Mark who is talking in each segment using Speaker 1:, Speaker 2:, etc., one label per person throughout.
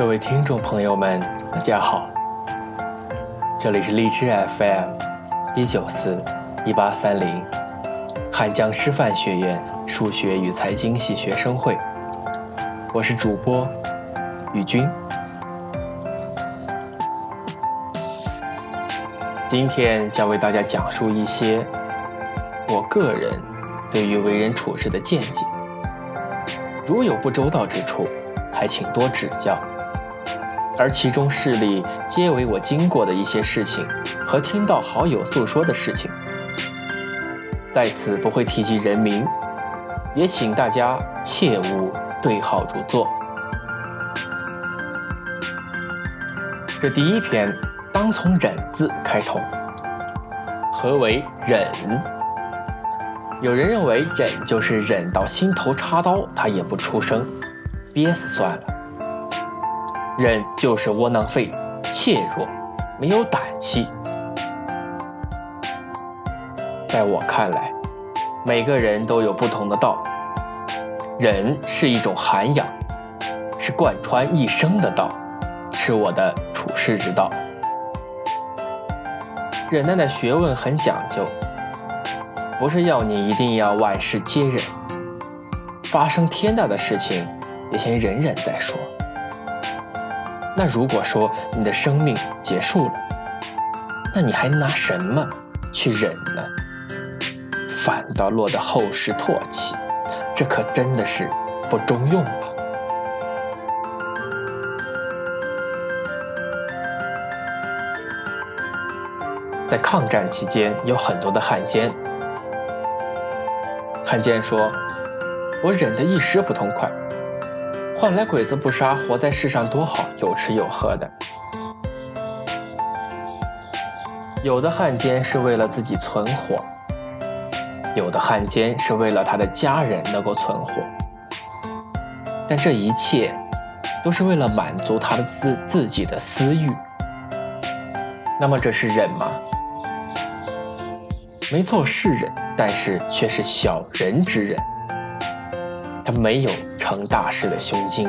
Speaker 1: 各位听众朋友们，大家好，这里是荔枝 FM 一九四一八三零汉江师范学院数学与财经系学生会，我是主播宇军。今天将为大家讲述一些我个人对于为人处事的见解，如有不周到之处，还请多指教。而其中事例皆为我经过的一些事情和听到好友诉说的事情，在此不会提及人名，也请大家切勿对号入座。这第一篇。当从“忍”字开头。何为忍？有人认为忍就是忍到心头插刀，他也不出声，憋死算了。忍就是窝囊废、怯弱、没有胆气。在我看来，每个人都有不同的道。忍是一种涵养，是贯穿一生的道，是我的处世之道。忍耐的学问很讲究，不是要你一定要万事皆忍，发生天大的事情也先忍忍再说。那如果说你的生命结束了，那你还拿什么去忍呢？反倒落得后世唾弃，这可真的是不中用了。在抗战期间，有很多的汉奸。汉奸说：“我忍得一时不痛快，换来鬼子不杀，活在世上多好，有吃有喝的。”有的汉奸是为了自己存活，有的汉奸是为了他的家人能够存活，但这一切都是为了满足他的自自己的私欲。那么这是忍吗？没错，是人，但是却是小人之人。他没有成大事的胸襟，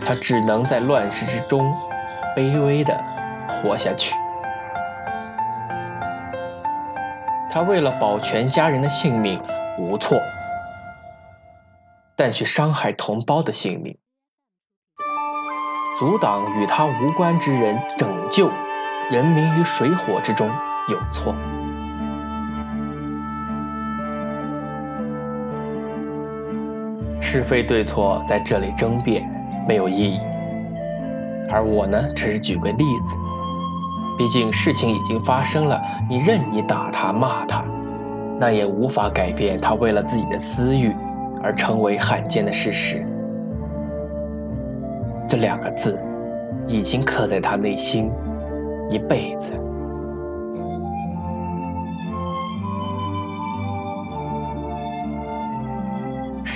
Speaker 1: 他只能在乱世之中卑微的活下去。他为了保全家人的性命无错，但却伤害同胞的性命，阻挡与他无关之人拯救人民于水火之中有错。是非对错在这里争辩没有意义，而我呢，只是举个例子。毕竟事情已经发生了，你任你打他骂他，那也无法改变他为了自己的私欲而成为汉奸的事实。这两个字已经刻在他内心一辈子。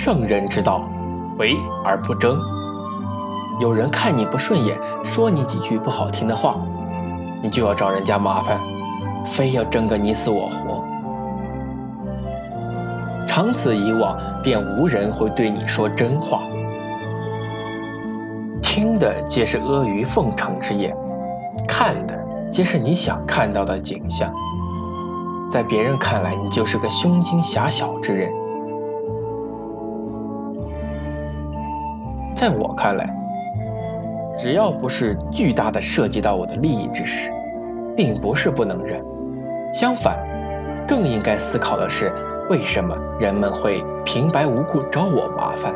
Speaker 1: 圣人之道，为而不争。有人看你不顺眼，说你几句不好听的话，你就要找人家麻烦，非要争个你死我活。长此以往，便无人会对你说真话，听的皆是阿谀奉承之言，看的皆是你想看到的景象。在别人看来，你就是个胸襟狭小之人。在我看来，只要不是巨大的涉及到我的利益之事，并不是不能忍。相反，更应该思考的是，为什么人们会平白无故找我麻烦？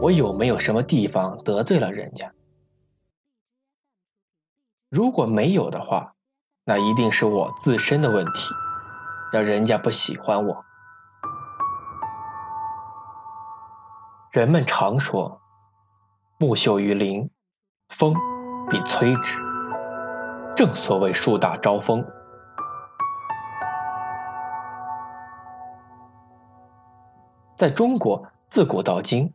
Speaker 1: 我有没有什么地方得罪了人家？如果没有的话，那一定是我自身的问题，让人家不喜欢我。人们常说：“木秀于林，风必摧之。”正所谓“树大招风”。在中国，自古到今，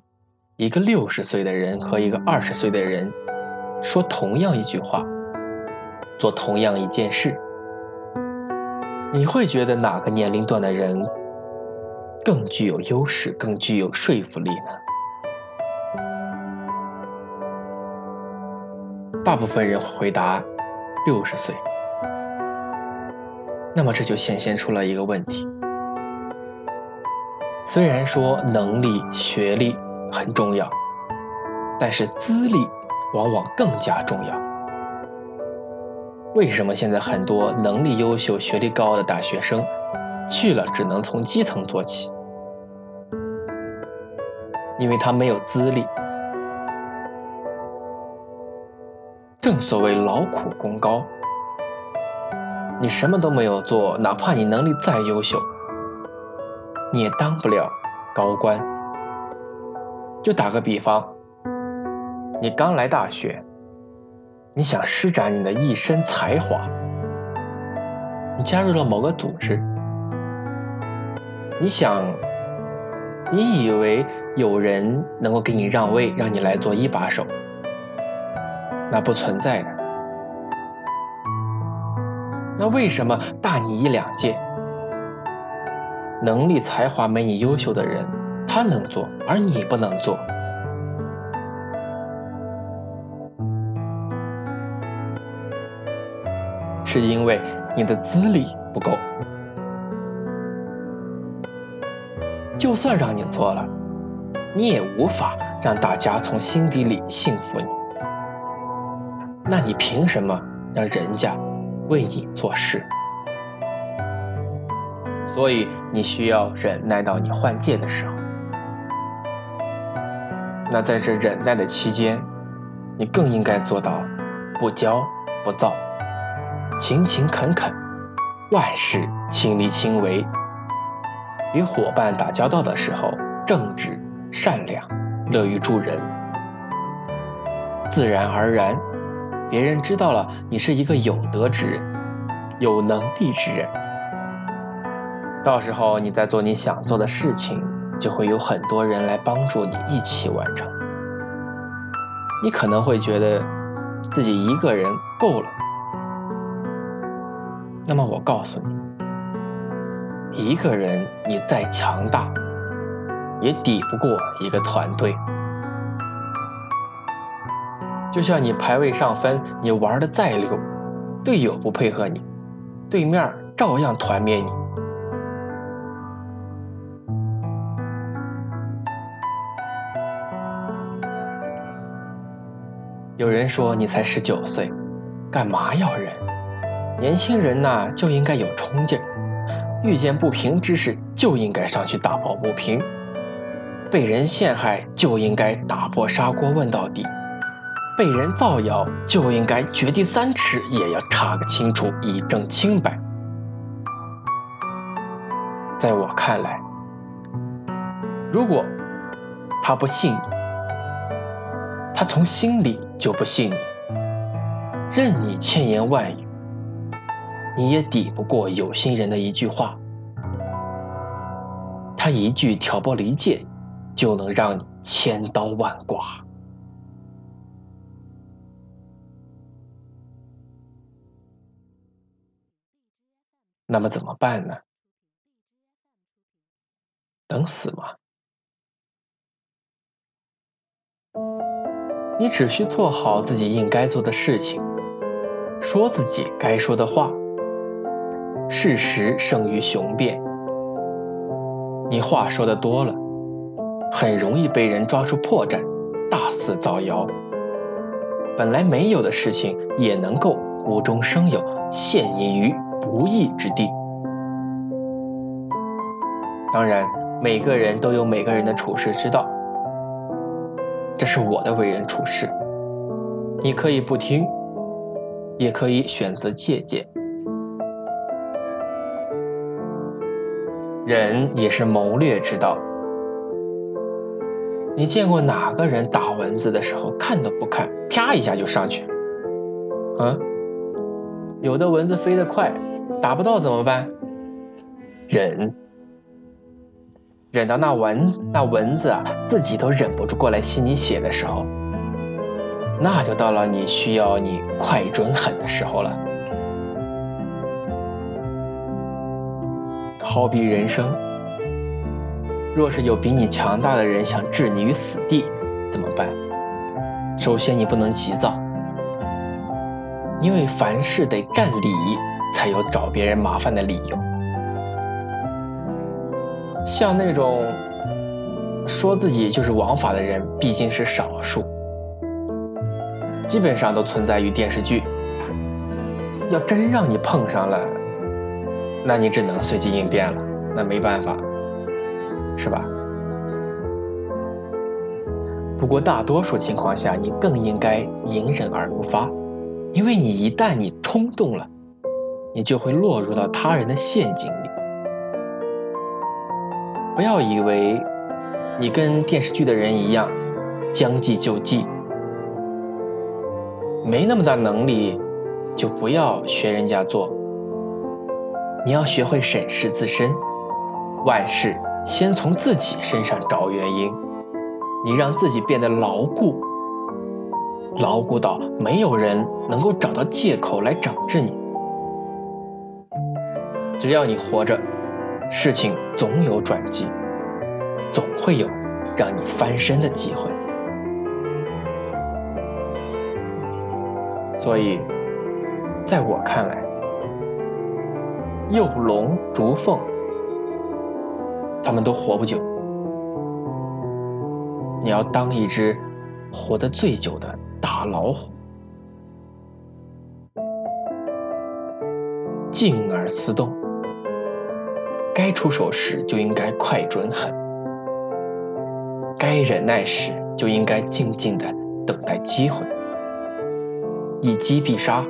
Speaker 1: 一个六十岁的人和一个二十岁的人说同样一句话，做同样一件事，你会觉得哪个年龄段的人更具有优势，更具有说服力呢？大部分人回答六十岁。那么这就显现出了一个问题：虽然说能力、学历很重要，但是资历往往更加重要。为什么现在很多能力优秀、学历高的大学生去了只能从基层做起？因为他没有资历。正所谓劳苦功高，你什么都没有做，哪怕你能力再优秀，你也当不了高官。就打个比方，你刚来大学，你想施展你的一身才华，你加入了某个组织，你想，你以为。有人能够给你让位，让你来做一把手，那不存在的。那为什么大你一两届，能力才华没你优秀的人，他能做，而你不能做？是因为你的资历不够。就算让你做了。你也无法让大家从心底里信服你，那你凭什么让人家为你做事？所以你需要忍耐到你换届的时候。那在这忍耐的期间，你更应该做到不骄不躁，勤勤恳恳，万事亲力亲为。与伙伴打交道的时候，正直。善良，乐于助人，自然而然，别人知道了你是一个有德之人，有能力之人。到时候你在做你想做的事情，就会有很多人来帮助你一起完成。你可能会觉得自己一个人够了，那么我告诉你，一个人你再强大。也抵不过一个团队。就像你排位上分，你玩的再溜，队友不配合你，对面照样团灭你。有人说你才十九岁，干嘛要忍？年轻人呐就应该有冲劲儿，遇见不平之事就应该上去打抱不平。被人陷害就应该打破砂锅问到底，被人造谣就应该掘地三尺也要查个清楚，以证清白。在我看来，如果他不信你，他从心里就不信你，任你千言万语，你也抵不过有心人的一句话。他一句挑拨离间。就能让你千刀万剐。那么怎么办呢？等死吗？你只需做好自己应该做的事情，说自己该说的话。事实胜于雄辩。你话说的多了。很容易被人抓住破绽，大肆造谣。本来没有的事情也能够无中生有，陷你于不义之地。当然，每个人都有每个人的处世之道，这是我的为人处事。你可以不听，也可以选择借鉴。忍也是谋略之道。你见过哪个人打蚊子的时候看都不看，啪一下就上去？啊，有的蚊子飞得快，打不到怎么办？忍，忍到那蚊子那蚊子啊自己都忍不住过来吸你血的时候，那就到了你需要你快准狠的时候了。好比人生。若是有比你强大的人想置你于死地，怎么办？首先，你不能急躁，因为凡事得占理，才有找别人麻烦的理由。像那种说自己就是王法的人，毕竟是少数，基本上都存在于电视剧。要真让你碰上了，那你只能随机应变了，那没办法，是吧？不过大多数情况下，你更应该隐忍而不发，因为你一旦你冲动了，你就会落入到他人的陷阱里。不要以为你跟电视剧的人一样，将计就计，没那么大能力。就不要学人家做，你要学会审视自身，万事先从自己身上找原因。你让自己变得牢固，牢固到没有人能够找到借口来整治你。只要你活着，事情总有转机，总会有让你翻身的机会。所以。在我看来，幼龙、竹凤，他们都活不久。你要当一只活得最久的大老虎，静而思动，该出手时就应该快准狠，该忍耐时就应该静静的等待机会，一击必杀。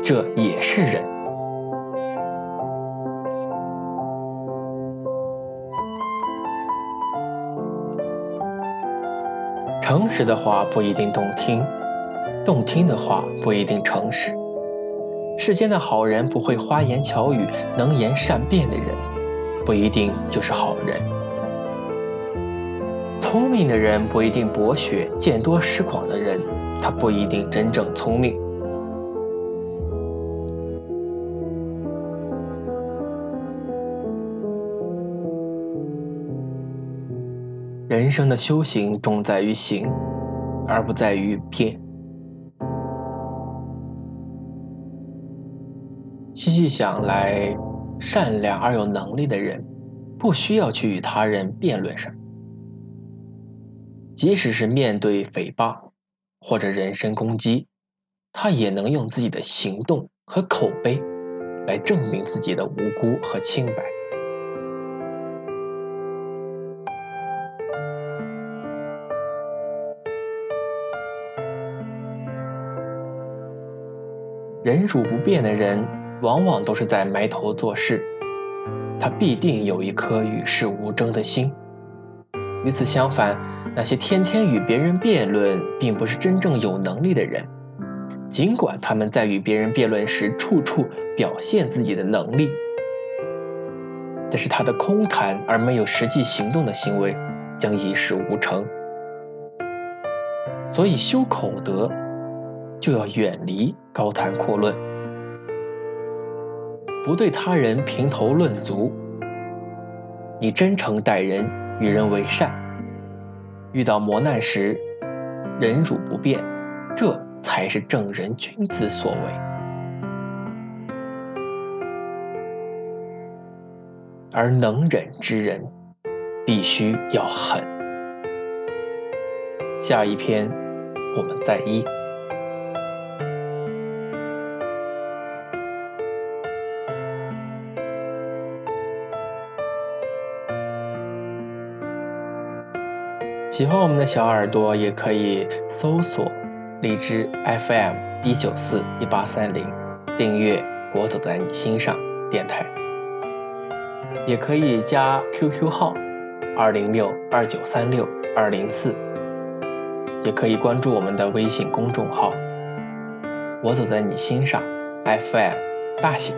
Speaker 1: 这也是忍。诚实的话不一定动听，动听的话不一定诚实。世间的好人不会花言巧语、能言善辩的人，不一定就是好人。聪明的人不一定博学，见多识广的人，他不一定真正聪明。人生的修行重在于行，而不在于变。细细想来，善良而有能力的人，不需要去与他人辩论什么。即使是面对诽谤或者人身攻击，他也能用自己的行动和口碑来证明自己的无辜和清白。忍辱不变的人，往往都是在埋头做事，他必定有一颗与世无争的心。与此相反，那些天天与别人辩论，并不是真正有能力的人，尽管他们在与别人辩论时处处表现自己的能力，但是他的空谈而没有实际行动的行为，将一事无成。所以修口德。就要远离高谈阔论，不对他人评头论足。你真诚待人，与人为善，遇到磨难时忍辱不变，这才是正人君子所为。而能忍之人，必须要狠。下一篇，我们再议。喜欢我们的小耳朵，也可以搜索荔枝 FM 一九四一八三零，订阅“我走在你心上”电台。也可以加 QQ 号二零六二九三六二零四，也可以关注我们的微信公众号“我走在你心上 FM” 大写。